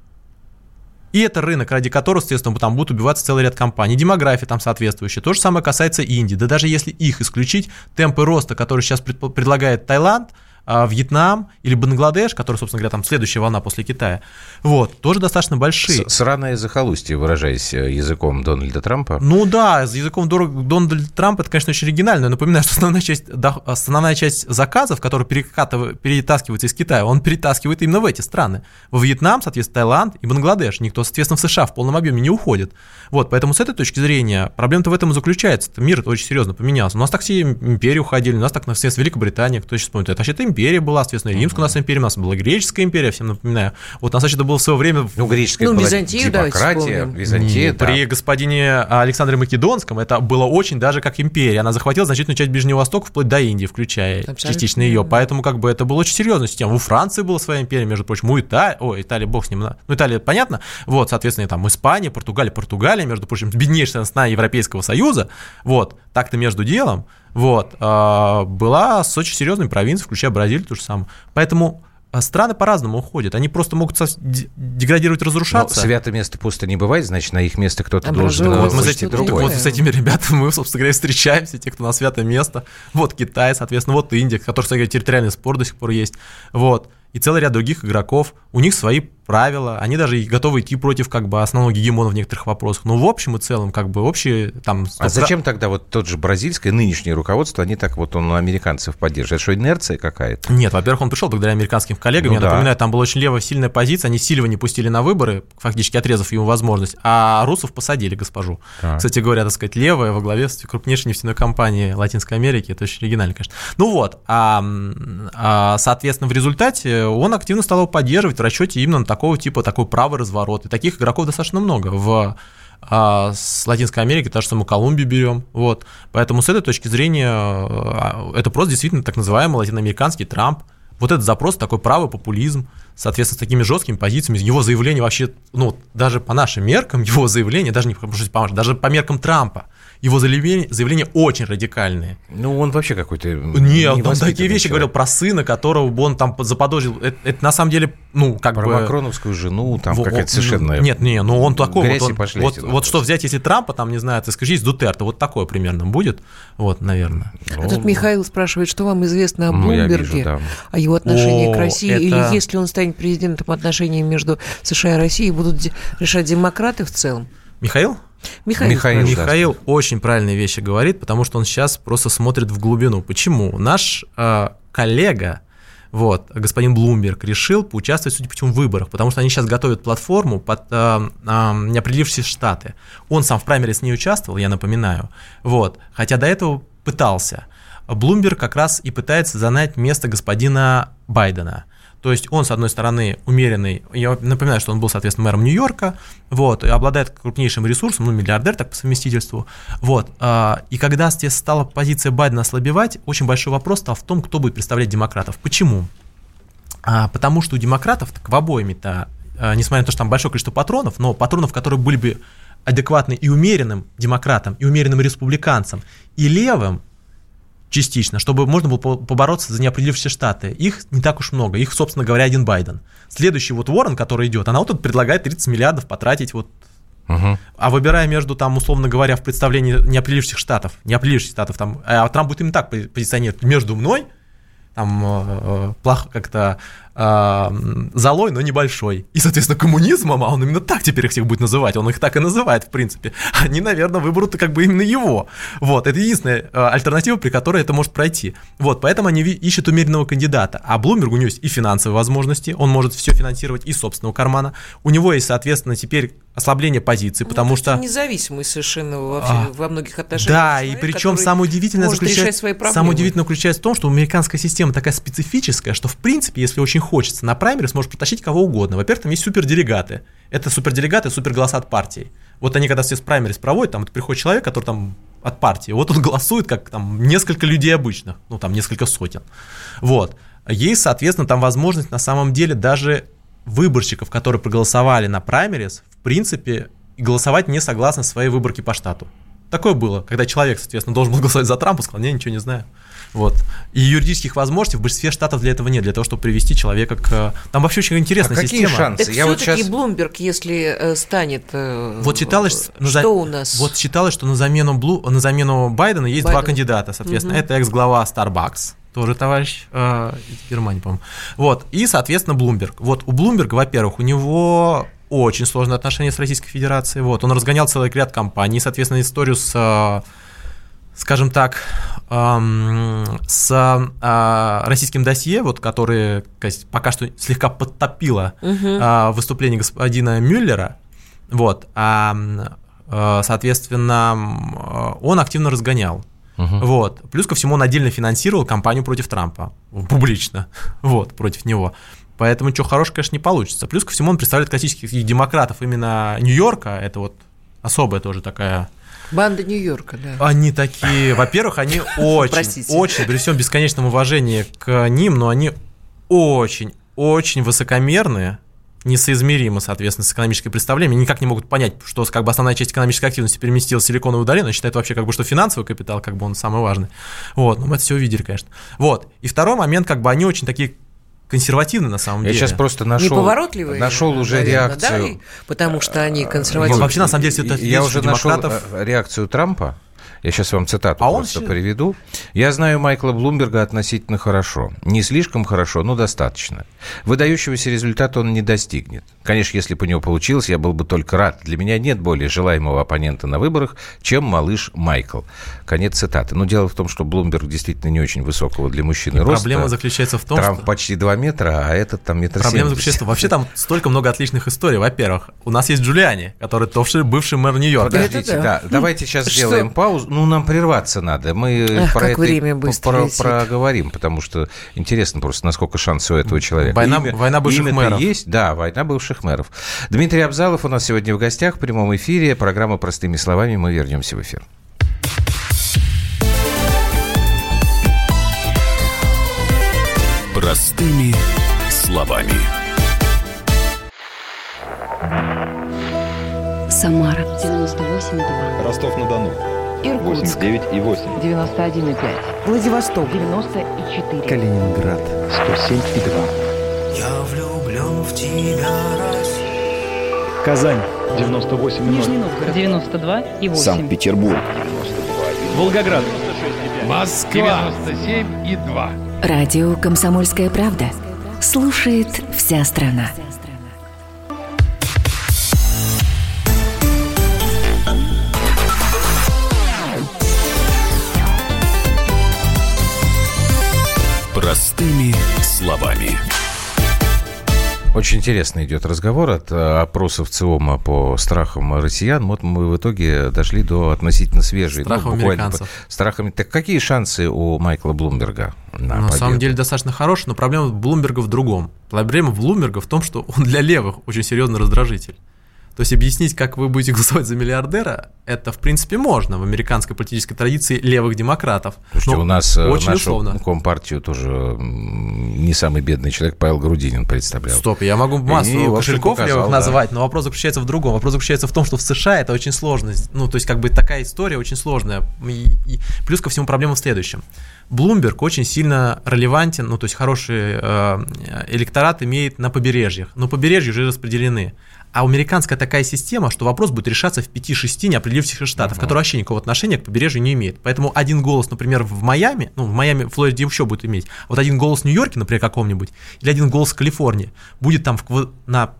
И это рынок, ради которого, естественно, там будут убиваться целый ряд компаний. Демография там соответствующая. То же самое касается Индии. Да даже если их исключить, темпы роста, которые сейчас предлагает Таиланд – Вьетнам или Бангладеш, который, собственно говоря, там следующая волна после Китая, вот, тоже достаточно большие. Сраное захолустье, выражаясь э, языком Дональда Трампа. Ну да, языком Дональда Трампа это, конечно, очень оригинально. Напоминаю, что основная часть, основная часть заказов, которые перетаскиваются из Китая, он перетаскивает именно в эти страны. Во Вьетнам, соответственно, Таиланд и Бангладеш. Никто, соответственно, в США в полном объеме не уходит. Вот, поэтому с этой точки зрения проблема-то в этом и заключается. Мир очень серьезно поменялся. У нас так все империи уходили, у нас так, на все Великобритания, кто сейчас помнит, это вообще-то империя была, соответственно, Римская у нас империя, у нас была греческая империя, всем напоминаю. Вот у нас, значит, это было в свое время... Ну, греческая ну, была Византию, демократия, Византия, да. При господине Александре Македонском это было очень даже как империя. Она захватила значительную часть Ближнего Востока, вплоть до Индии, включая Абсолютно. частично ее. Поэтому как бы это было очень серьезная система. У Франции была своя империя, между прочим, у Италии, о, Италия, бог с ним, ну, Италия, понятно, вот, соответственно, там Испания, Португалия, Португалия, между прочим, беднейшая страна Европейского Союза, вот, так-то между делом, вот, а, была с очень серьезной провинцией, включая Бразилию, то же самое. Поэтому а, страны по-разному уходят. Они просто могут деградировать, разрушаться. Но свято место пусто не бывает, значит, на их место кто-то должен вот мы с этим, другой. Вот с этими ребятами мы, собственно говоря, встречаемся, те, кто на святое место. Вот Китай, соответственно, вот Индия, который, кстати, территориальный спор до сих пор есть. Вот. И целый ряд других игроков. У них свои правила, они даже готовы идти против как бы основного гегемона в некоторых вопросах. Но в общем и целом, как бы общие там... А зачем тогда вот тот же бразильское нынешнее руководство, они так вот он американцев поддерживает? Что инерция какая-то? Нет, во-первых, он пришел благодаря американским коллегам. Ну, Я да. напоминаю, там была очень левая сильная позиция, они Сильва не пустили на выборы, фактически отрезав ему возможность, а русов посадили госпожу. Так. Кстати говоря, так сказать, левая во главе с крупнейшей нефтяной компании Латинской Америки, это очень оригинально, конечно. Ну вот, а, а, соответственно, в результате он активно стал его поддерживать в расчете именно на такого типа, такой правый разворот. И таких игроков достаточно много в а с Латинской Америки, та же самую Колумбию берем. Вот. Поэтому с этой точки зрения а, это просто действительно так называемый латиноамериканский Трамп. Вот этот запрос, такой правый популизм, соответственно, с такими жесткими позициями, его заявление вообще, ну, даже по нашим меркам, [LAUGHS] его заявление, даже не даже по меркам Трампа, его заявления, заявления очень радикальные. Ну, он вообще какой-то... Нет, он такие вещи человек. говорил про сына, которого бы он там заподозрил. Это, это на самом деле, ну, как про бы... Про макроновскую жену, там какая-то совершенно... Нет, нет, ну он такой вот, он, пошли вот, вот что взять, если Трампа, там, не знаю, ты скажи, Дутерта, вот такое примерно будет, вот, наверное. Ну, а тут Михаил спрашивает, что вам известно о ну, Блумберге, да. о его отношении о, к России, это... или если он станет президентом, отношения между США и Россией будут решать демократы в целом? Михаил? Михаил, Михаил, Михаил да. очень правильные вещи говорит, потому что он сейчас просто смотрит в глубину. Почему? Наш э, коллега, вот, господин Блумберг, решил поучаствовать, судя по всему, в выборах, потому что они сейчас готовят платформу под э, э, неопределившиеся штаты. Он сам в праймерис не участвовал, я напоминаю, вот, хотя до этого пытался. Блумберг как раз и пытается занять место господина Байдена – то есть он, с одной стороны, умеренный, я напоминаю, что он был, соответственно, мэром Нью-Йорка, вот, и обладает крупнейшим ресурсом, ну, миллиардер так по совместительству, вот, а, и когда стала позиция Байдена ослабевать, очень большой вопрос стал в том, кто будет представлять демократов. Почему? А, потому что у демократов, так в обоими-то, а, несмотря на то, что там большое количество патронов, но патронов, которые были бы адекватны и умеренным демократам, и умеренным республиканцам, и левым, частично, чтобы можно было побороться за неопределившиеся штаты. Их не так уж много, их, собственно говоря, один Байден. Следующий вот Уоррен, который идет, она вот тут предлагает 30 миллиардов потратить вот Угу. А выбирая между, там, условно говоря, в представлении неопределившихся штатов, неопределившихся штатов, там, а Трамп будет именно так позиционировать, между мной там э, э, плохо как-то э, золой, но небольшой. И, соответственно, коммунизмом, а он именно так теперь их всех будет называть, он их так и называет, в принципе. [LAUGHS] Они, наверное, выберут как бы именно его. Вот, это единственная э, альтернатива, при которой это может пройти. Вот, поэтому они ищут умеренного кандидата. А Блумберг, у него есть и финансовые возможности, он может все финансировать из собственного кармана. У него есть, соответственно, теперь ослабление позиции, ну, потому что... Независимый совершенно во, а, во многих отношениях. Да, человек, и причем самое удивительное заключается, самое удивительное заключается в том, что американская система такая специфическая, что в принципе, если очень хочется, на праймере сможешь протащить кого угодно. Во-первых, там есть суперделегаты. Это суперделегаты, суперголоса от партии. Вот они когда все с праймерис проводят, там приходит человек, который там от партии, вот он [LAUGHS] голосует, как там несколько людей обычных, ну там несколько сотен. Вот. Есть, соответственно, там возможность на самом деле даже выборщиков, которые проголосовали на праймерис, в принципе, голосовать не согласно своей выборке по штату. Такое было, когда человек, соответственно, должен был голосовать за Трампа, сказал, я ничего не знаю. Вот. И юридических возможностей в большинстве штатов для этого нет, для того, чтобы привести человека к... Там вообще очень интересная а какие система. шансы? Так Я вот сейчас... Блумберг, если э, станет... Э, вот считалось, что за... у нас? Вот считалось, что на замену, Блу... на замену Байдена есть Байден. два кандидата, соответственно. Угу. Это экс-глава Starbucks, тоже товарищ э, из Германии, по-моему. Вот, и, соответственно, Блумберг. Вот у Блумберга, во-первых, у него очень сложные отношения с Российской Федерацией. Вот, он разгонял целый ряд компаний, соответственно, историю с, э, скажем так, эм, с э, российским досье, вот, который пока что слегка подтопило угу. э, выступление господина Мюллера, вот, а, э, соответственно, он активно разгонял Угу. Вот. Плюс ко всему он отдельно финансировал кампанию против Трампа. Публично. [LAUGHS] Вот, против него. Поэтому ничего хорошего, конечно, не получится. Плюс ко всему он представляет классических демократов именно Нью-Йорка. Это вот особая тоже такая Банда Нью-Йорка, да. Они такие, во-первых, они [LAUGHS] очень, очень, при всем бесконечном уважении к ним, но они очень, очень высокомерные, несоизмеримо, соответственно, с экономической представлением, никак не могут понять, что как бы основная часть экономической активности переместилась в Силиконовую долину, считают вообще как бы, что финансовый капитал, как бы он самый важный. Вот, ну мы это все увидели, конечно. Вот. И второй момент, как бы они очень такие консервативны на самом Я деле. Я сейчас просто нашел, Неповоротливые, нашел уже наверное, реакцию. Да? Потому что они консервативны. Вообще, на самом деле, это Я уже демократов... нашел реакцию Трампа. Я сейчас вам цитату а просто он... приведу. Я знаю Майкла Блумберга относительно хорошо. Не слишком хорошо, но достаточно. Выдающегося результата он не достигнет. Конечно, если бы у него получилось, я был бы только рад. Для меня нет более желаемого оппонента на выборах, чем малыш Майкл. Конец цитаты. Но дело в том, что Блумберг действительно не очень высокого для мужчины И роста. Проблема заключается в том, Трамп что... почти 2 метра, а этот там метр Проблема 70. заключается, в- вообще там столько много отличных историй. Во-первых, у нас есть Джулиани, который тоже бывший мэр Нью-Йорка. Подождите, да. да. давайте сейчас Что? сделаем паузу. Ну, нам прерваться надо. Мы Ах, про это время быстро про- летит. проговорим, потому что интересно просто, насколько шансы у этого человека. Война- война бывших мэров. есть, да, война бывших мэров. Дмитрий Абзалов у нас сегодня в гостях в прямом эфире. Программа «Простыми словами». Мы вернемся в эфир. Простыми словами. Самара 98,2. Ростов-на-Дону. Иркутск 89 и 8. 91,5. Владивосток. 94. Калининград. 107 в тебя, Россия. Казань. 98 Нижний Новгород 92 и 8. Санкт-Петербург. Волгоград. Москва. Радио «Комсомольская правда». Слушает вся страна. Очень интересно идет разговор от э, опросов ЦИОМа по страхам россиян. Вот мы в итоге дошли до относительно свежей. ну, Страхов буквально американцев. Страхами. Так какие шансы у Майкла Блумберга на На самом деле достаточно хороший, но проблема Блумберга в другом. Проблема Блумберга в том, что он для левых очень серьезный раздражитель. То есть объяснить, как вы будете [LAUGHS] голосовать за миллиардера, это в принципе можно в американской политической традиции левых демократов. Слушайте, у нас э, очень нашу условно. компартию тоже не самый бедный человек Павел Грудинин представлял. Стоп, я могу массу И, кошельков показал, левых да. назвать, но вопрос заключается в другом. Вопрос заключается в том, что в США это очень сложно. Ну, то есть, как бы такая история очень сложная. И- и плюс ко всему проблема в следующем. Блумберг очень сильно релевантен, ну, то есть хороший э, электорат имеет на побережьях, но побережья уже распределены. А у американская такая система, что вопрос будет решаться в 5-6 неопределившихся штатов, которые вообще никакого отношения к побережью не имеют. Поэтому один голос, например, в Майами, ну, в Майами, в Флориде еще будет иметь, вот один голос в Нью-Йорке, например, каком-нибудь, или один голос в Калифорнии, будет там в, на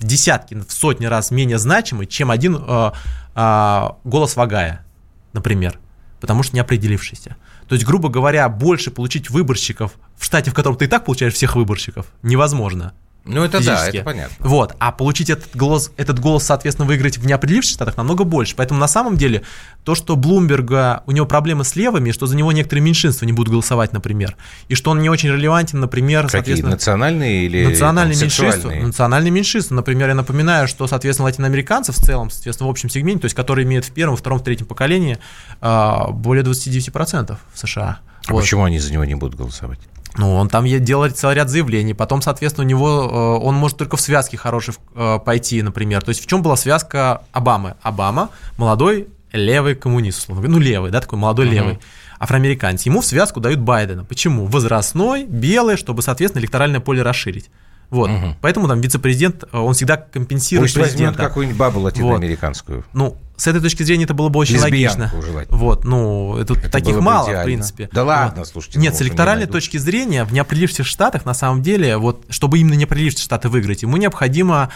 в десятки, в сотни раз менее значимый, чем один э, э, голос Вагая, например, потому что не определившийся. То есть, грубо говоря, больше получить выборщиков в штате, в котором ты и так получаешь всех выборщиков, невозможно. Ну, это да, это понятно. Вот, а получить этот голос, этот голос, соответственно, выиграть в неопределившихся штатах намного больше. Поэтому на самом деле то, что Блумберга, у него проблемы с левыми, что за него некоторые меньшинства не будут голосовать, например, и что он не очень релевантен, например, Какие, соответственно... национальные или Национальные там, меньшинства, национальные меньшинства. Например, я напоминаю, что, соответственно, латиноамериканцы в целом, соответственно, в общем сегменте, то есть которые имеют в первом, втором, третьем поколении, а, более 29% в США. А Вот. почему они за него не будут голосовать? Ну, он там делает целый ряд заявлений. Потом, соответственно, у него э, он может только в связке хороший э, пойти, например. То есть в чем была связка Обамы? Обама молодой левый коммунист, условно говоря. Ну, левый, да, такой молодой левый афроамериканец. Ему в связку дают Байдена. Почему? Возрастной, белый, чтобы, соответственно, электоральное поле расширить. Вот. Поэтому там вице-президент, э, он всегда компенсирует Пусть возьмет президента. какую-нибудь бабу латиноамериканскую. Ну, с этой точки зрения это было бы очень Лесбиянку логично. желательно. Вот, ну, это, Это таких мало, идеально. в принципе. Да ладно, Вот. слушайте, Нет, ну, с не электоральной найдут. точки зрения, в неопределившихся штатах, на самом деле, вот, чтобы именно неопределившиеся штаты выиграть, ему необходимо,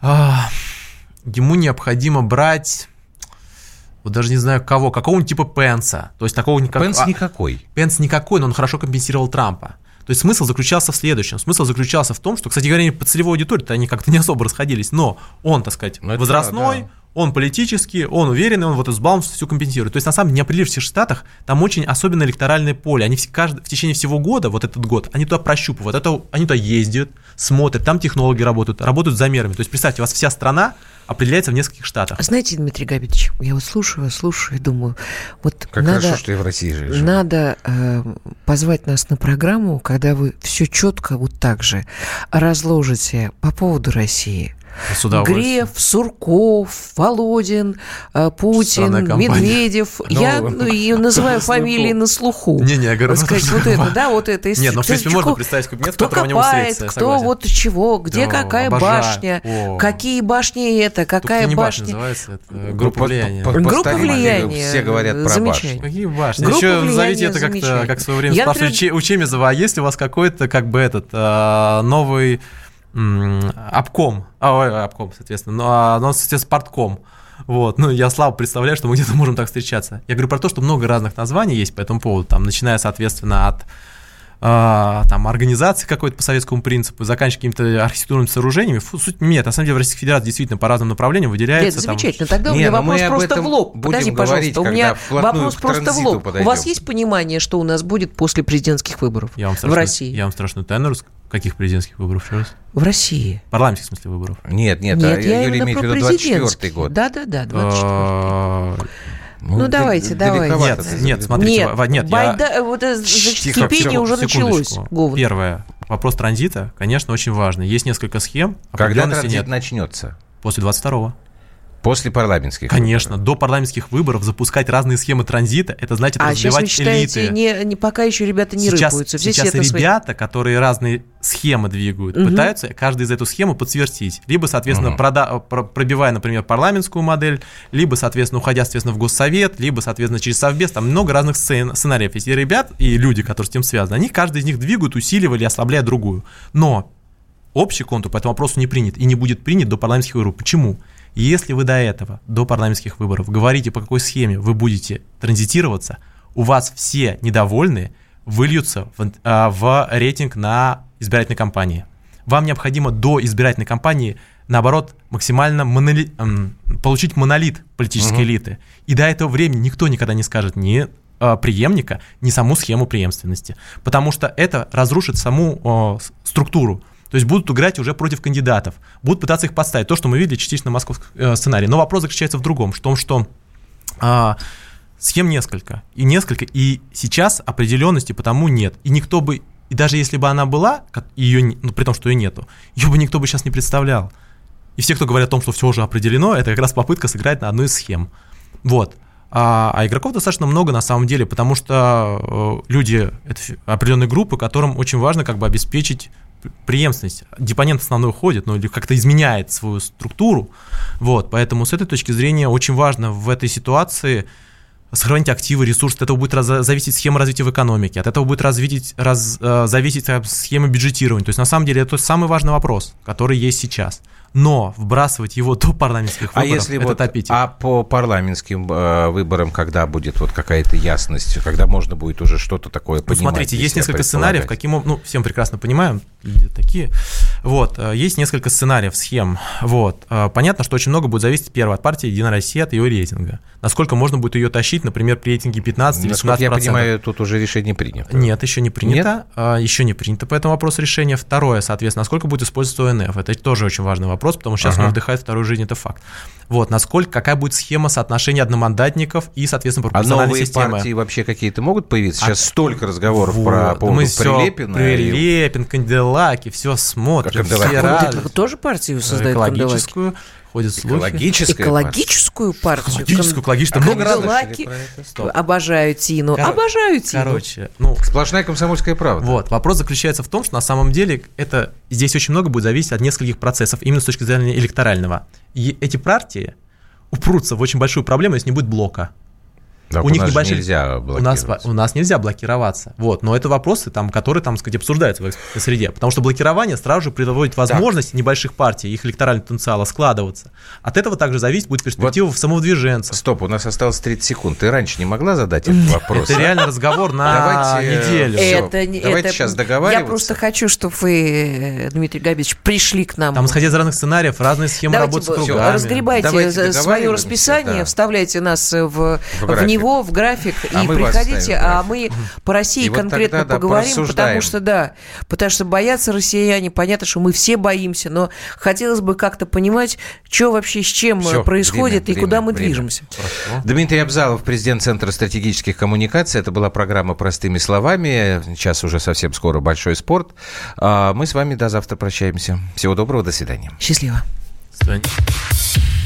а, ему необходимо брать, вот даже не знаю кого, какого-нибудь типа Пенса. То есть такого никак- Пенс а, никакой. Пенс никакой, но он хорошо компенсировал Трампа. То есть смысл заключался в следующем. Смысл заключался в том, что, кстати говоря, по целевой аудитории они как-то не особо расходились, но он, так сказать, Ну, возрастной, да, да. Он политический, он уверенный, он вот из Баумс все компенсирует. То есть, на самом деле, в неопределившихся штатах там очень особенно электоральное поле. Они все- каждый, в течение всего года, вот этот год, они туда прощупывают, это, они туда ездят, смотрят, там технологи работают, работают с замерами. То есть, представьте, у вас вся страна определяется в нескольких штатах. А знаете, Дмитрий Габитович, я вот слушаю, слушаю и думаю, вот Как надо, хорошо, что я в России живу. надо э, позвать нас на программу, когда вы все четко вот так же разложите по поводу России. Греф, Сурков, Володин, э, Путин. Медведев. [LAUGHS] Ну, я ну, и называю [LAUGHS] фамилии на слуху. Не-не, я говорю, Так сказать, вот это, да, вот это. Нет, ну, в принципе, можно представить кабинет, в кто котором копает, я кто вот чего, где какая башня, какие башни это, какая не башня Ну, группа влияния. Группа влияния. Все говорят про башню. Какие башни? Еще назовите это как-то, как в свое время Я, спрашивали у Чемизова, а есть ли у вас какой-то, как бы этот, а, новый обком, а, обком, соответственно, ну, а, ну, соответственно, партком. Вот, ну, я слабо представляю, что мы где-то можем так встречаться. Я говорю про то, что много разных названий есть по этому поводу, там, начиная, соответственно, от а, там, организации какой-то по советскому принципу, заканчивая какими-то архитектурными сооружениями. Фу, суть нет, на самом деле в Российской Федерации действительно по разным направлениям выделяется. Там- замечательно. Тогда у Не, меня ну мы вопрос об просто в лоб. Подожди, говорить, пожалуйста. У меня вопрос просто в лоб. У подойдем. вас есть понимание, что у нас будет после президентских выборов Я вам в страшную, России? Я вам страшную тайну рас- Каких президентских выборов еще раз? В России. Парламентских, в смысле, выборов. Нет, нет, Нет, а я Юрий имеет в виду 24 президентский. год. Да-да-да, 24 А, Ну, д- давайте, давайте. Нет, нет, смотрите, Нет, Ва- нет, я- байда- вот это Тихо, кипение всё, уже началось. Говн. Первое. Вопрос транзита, конечно, очень важный. Есть несколько схем, Когда транзит нет. начнется? После 22-го. После парламентских Конечно, выборов. до парламентских выборов запускать разные схемы транзита, это значит А сейчас вы развивать считаете, элиты. не, не, пока еще ребята не сейчас, рыпаются. Все сейчас ребята, которые разные схемы двигают, Мгм. пытаются каждый из эту схему подсвертить. Либо, соответственно, Мгм. прода- про- пробивая, например, парламентскую модель, либо, соответственно, уходя, соответственно, в Госсовет, либо, соответственно, через Совбез. Там много разных сцен- сценариев. Есть и ребят, и люди, которые с этим связаны, они, каждый из них двигают, усиливали, ослабляя другую. Но общий контур по этому вопросу не принят и не будет принят до парламентских выборов. Почему? Если вы до этого, до парламентских выборов, говорите, по какой схеме вы будете транзитироваться, у вас все недовольные выльются в, а, в рейтинг на избирательной кампании. Вам необходимо до избирательной кампании, наоборот, максимально моноли- получить монолит политической Мгм. элиты. И до этого времени никто никогда не скажет ни э, преемника, ни саму схему преемственности. Потому что это разрушит саму с- структуру. То есть будут играть уже против кандидатов, будут пытаться их подставить. То, что мы видели частично в московском э, сценарии. Но вопрос заключается в другом, в том, что а, схем несколько, и несколько, и сейчас определенности потому нет. И никто бы, и даже если бы она была, ее, ну, при том, что ее нету, ее бы никто бы сейчас не представлял. И все, кто говорят о том, что все уже определено, это как раз попытка сыграть на одной из схем. Вот. А, а игроков достаточно много на самом деле, потому что э, люди это определенные группы, которым очень важно как бы обеспечить преемственность. Депонент основной уходит, ну или как-то изменяет свою структуру. Вот, поэтому с этой точки зрения очень важно в этой ситуации сохранить активы, ресурсы, от этого будет раз- зависеть схема развития в экономике, от этого будет развитить, раз, э, зависеть схема бюджетирования. То есть, на самом деле, это самый важный вопрос, который есть сейчас. Но вбрасывать его до парламентских А выборов, если это вот, топить. а по парламентским э, выборам, когда будет вот какая-то ясность, когда можно будет уже что-то такое Ну, понимать? смотрите, есть несколько сценариев, каким ну, всем прекрасно понимаем, люди такие. Вот, э, есть несколько сценариев, схем. Вот. Э, Понятно, что очень много будет зависеть, первое, от партии Единая Россия, от ее рейтинга. Насколько можно будет ее тащить, например, при рейтинге 15 или 17 Насколько я понимаю, тут уже решение принято. Нет, еще не принято. А, Еще не принято по этому вопросу решение. Второе, соответственно, насколько будет использоваться ОНФ. Это тоже очень важный вопрос, потому что сейчас Ага. он вдыхает вторую жизнь, это факт. Вот, насколько, какая будет схема соотношения одномандатников и, соответственно, А пропорциональной новые системы. партии вообще какие-то могут появиться? Сейчас А- столько разговоров Вот. про по поводу Мы Прилепина. и- Прилепин, Канделаки, все смотрим, все А рады. тоже партию создает Канделаки? Экологическую, ходят слухи. Экологическая Экологическую партию. Экологическую, экологическую. А Много разных. Обожаю Тину. Коро- Обожаю Тину. Короче, ну. Сплошная комсомольская правда. Вот, вопрос заключается в том, что на самом деле это здесь очень много будет зависеть от нескольких процессов, именно с точки зрения электорального. И эти партии упрутся в очень большую проблему, если не будет блока. Так у них нас небольшие- нельзя У нас, блокироваться. у нас нельзя блокироваться. Вот, но это вопросы, там, которые, там, сказать, обсуждаются в экспертной среде. Потому что блокирование сразу же приводит возможность небольших партий, их электорального потенциала складываться. От этого также зависит будет перспектива в самовдвиженцев. Стоп, у нас осталось 30 секунд. Ты раньше не могла задать этот вопрос? Это реально разговор на э, неделю. всё. Это, не- Давайте это- сейчас Я договариваться. просто хочу, чтобы вы, э, Дмитрий Габич, пришли к нам. Там, исходя из разных сценариев, разные схемы работы с кругами. разгребайте свое расписание, вставляйте нас в, В. него, в график, А и приходите, а мы по России И вот конкретно тогда, да, поговорим, порассуждаем. потому что, да, потому что боятся россияне, понятно, что мы все боимся, но хотелось бы как-то понимать, что вообще с чем Всё, происходит время, и куда время, мы время. движемся. Дмитрий Абзалов, президент Центра стратегических коммуникаций. Это была программа «Простыми словами». Сейчас уже совсем скоро большой спорт. А Мы с вами до завтра прощаемся. Всего доброго, до свидания. Счастливо. До свидания.